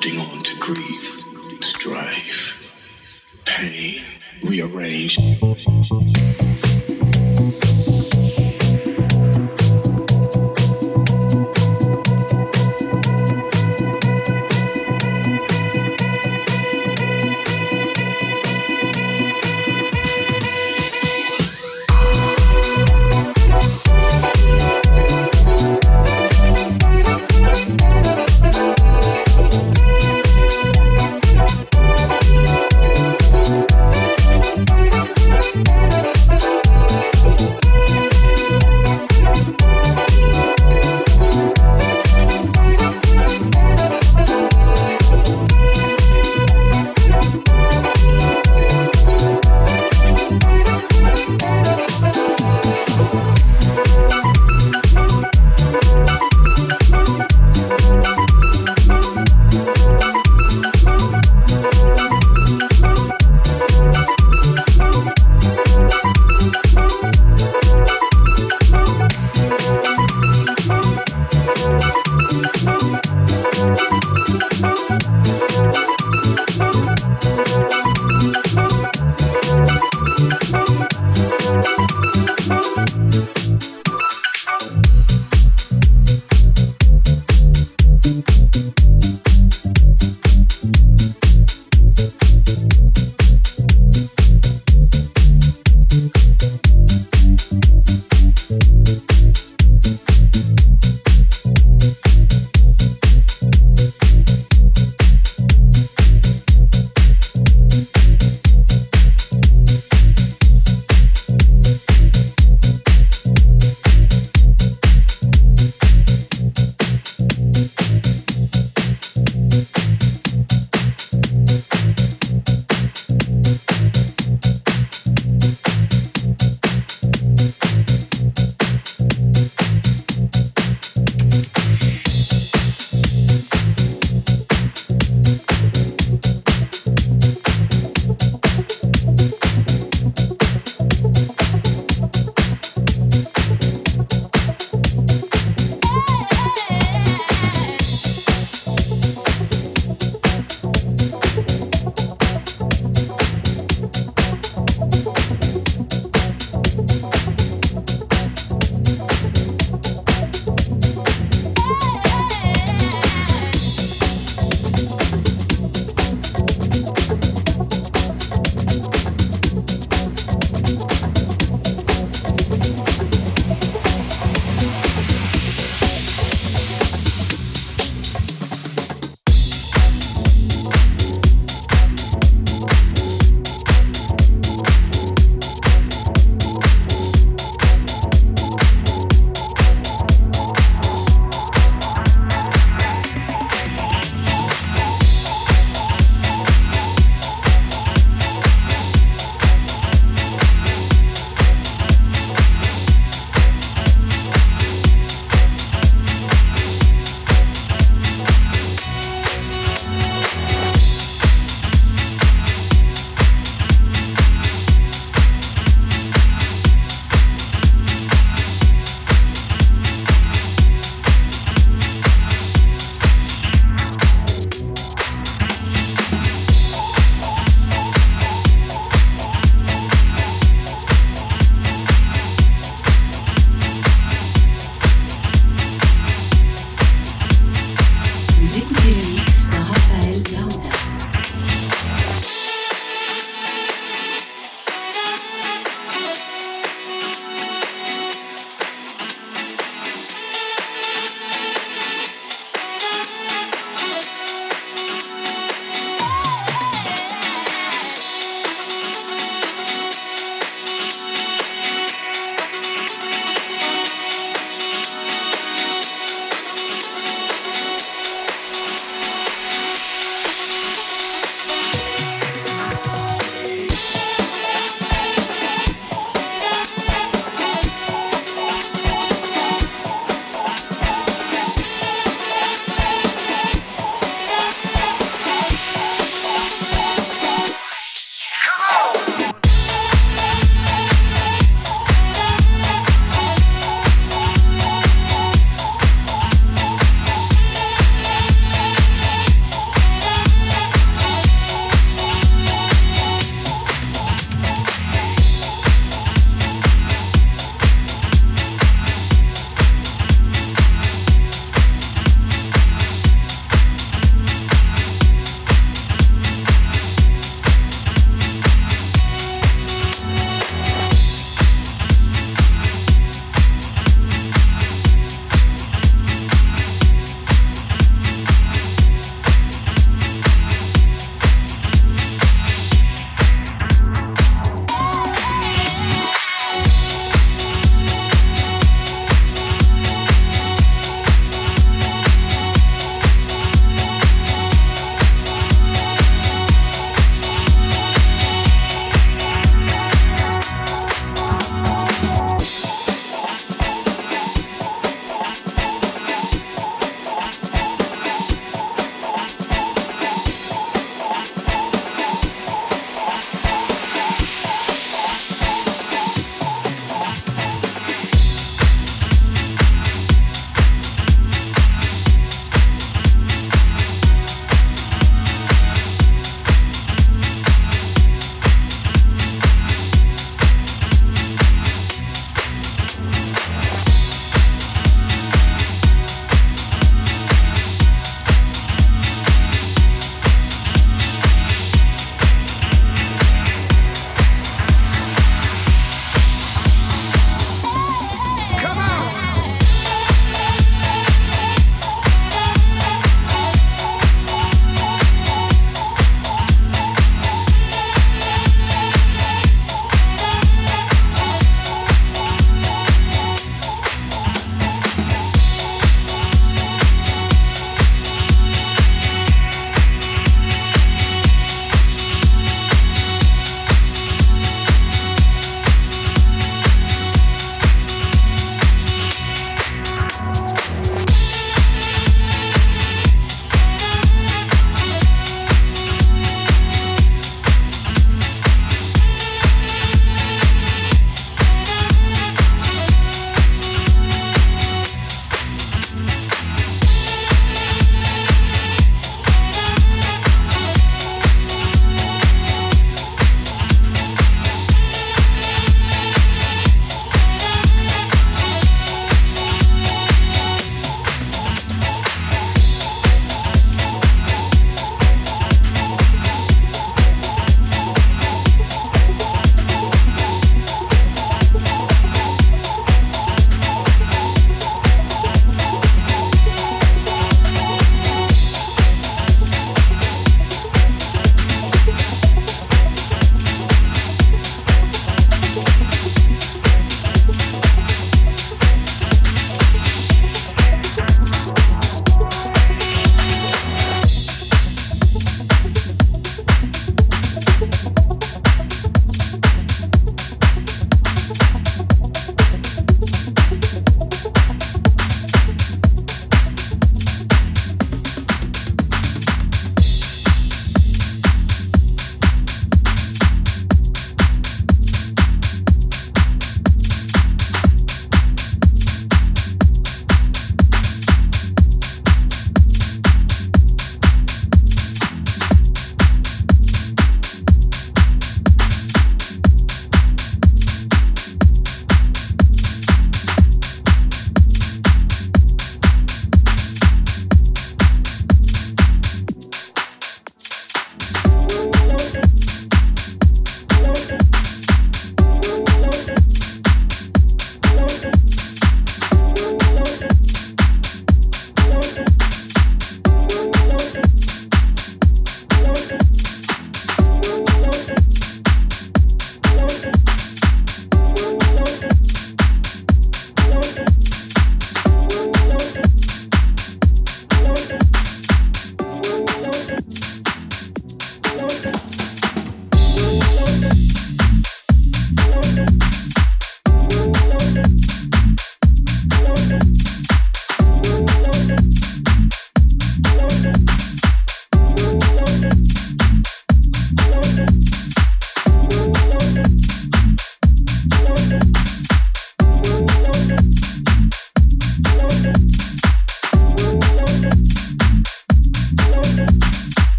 Holding on to grief, strife, pain, rearrange.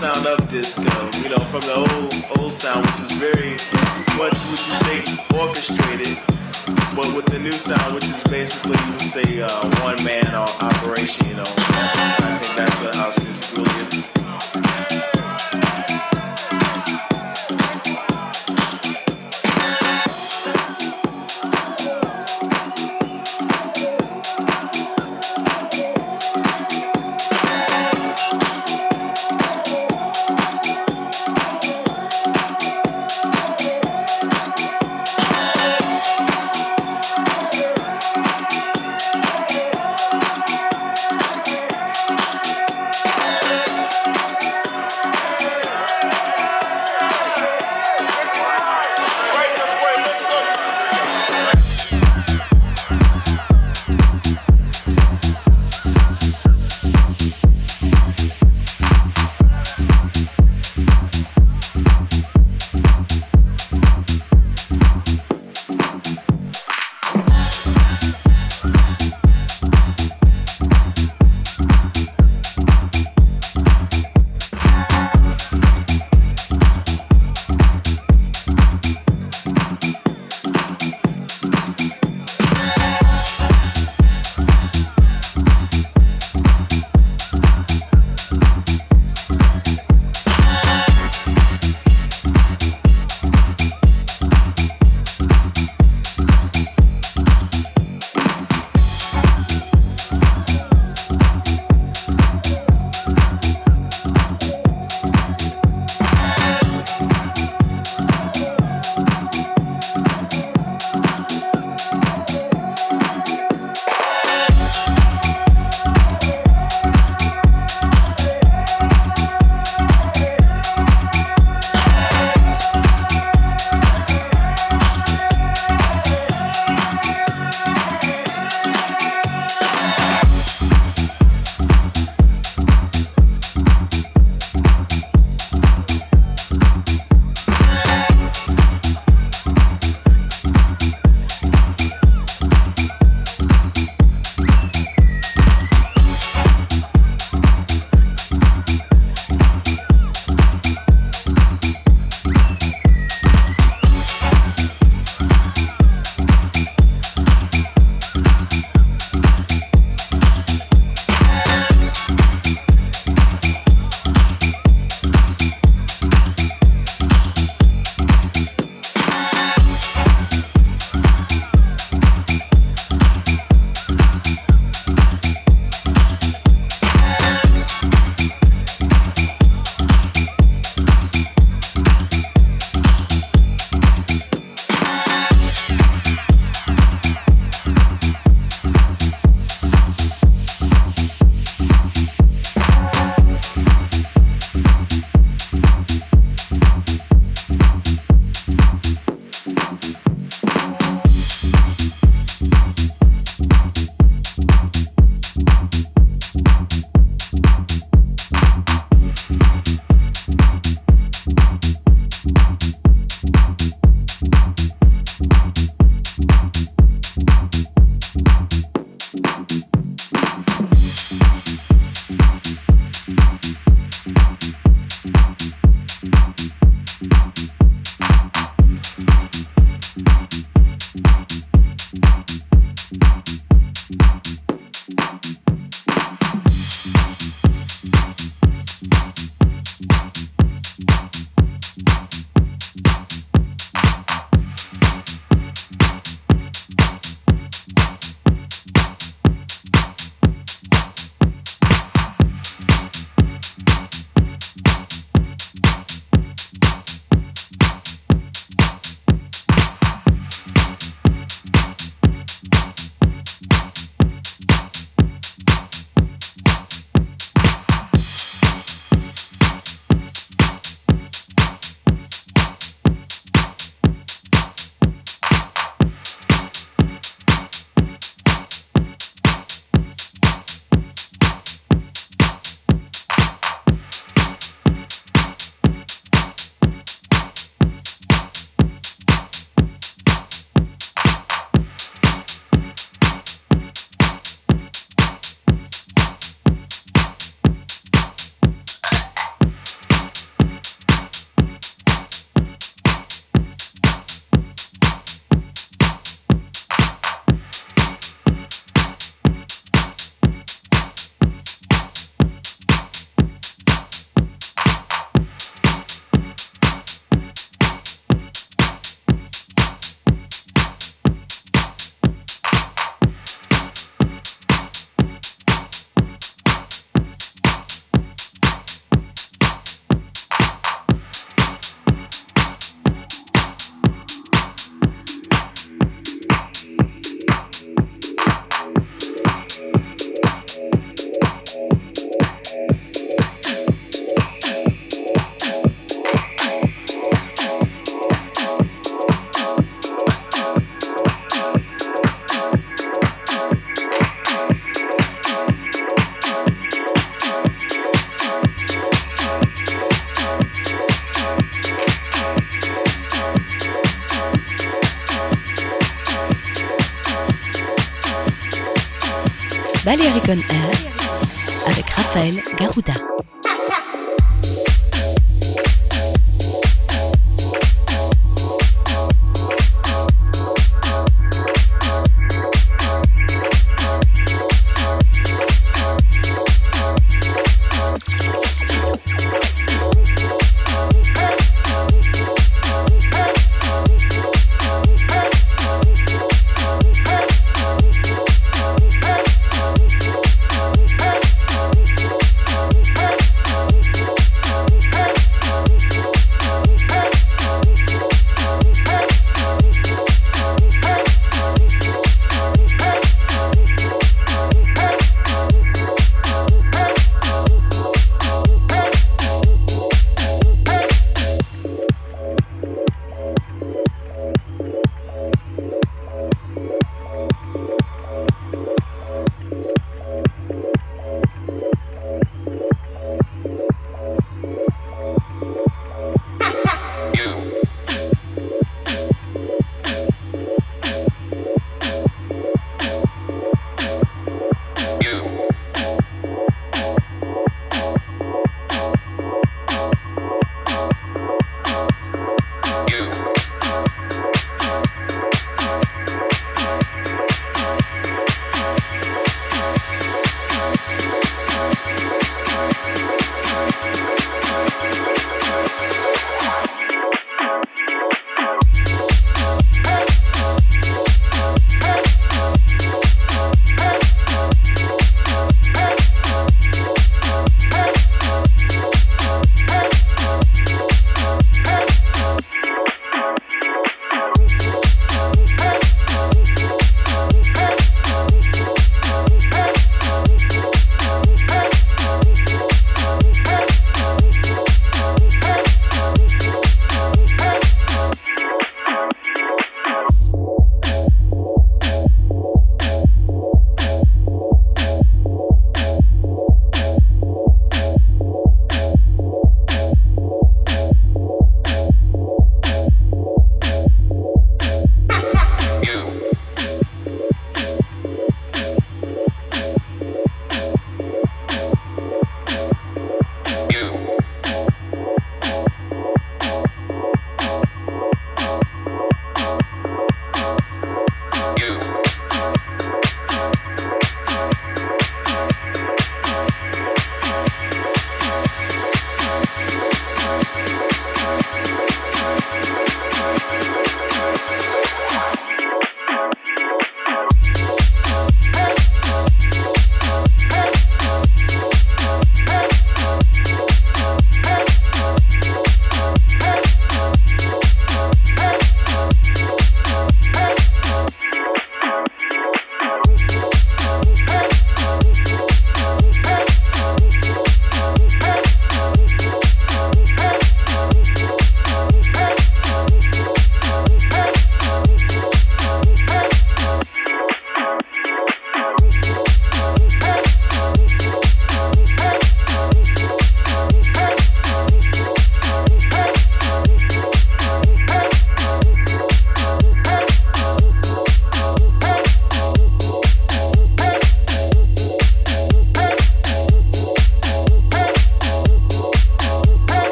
Sound of disco. You know, from the old old sound, which is very much would you say orchestrated, but with the new sound, which is basically you would say uh, one man operation. You know, I think that's what house Balearic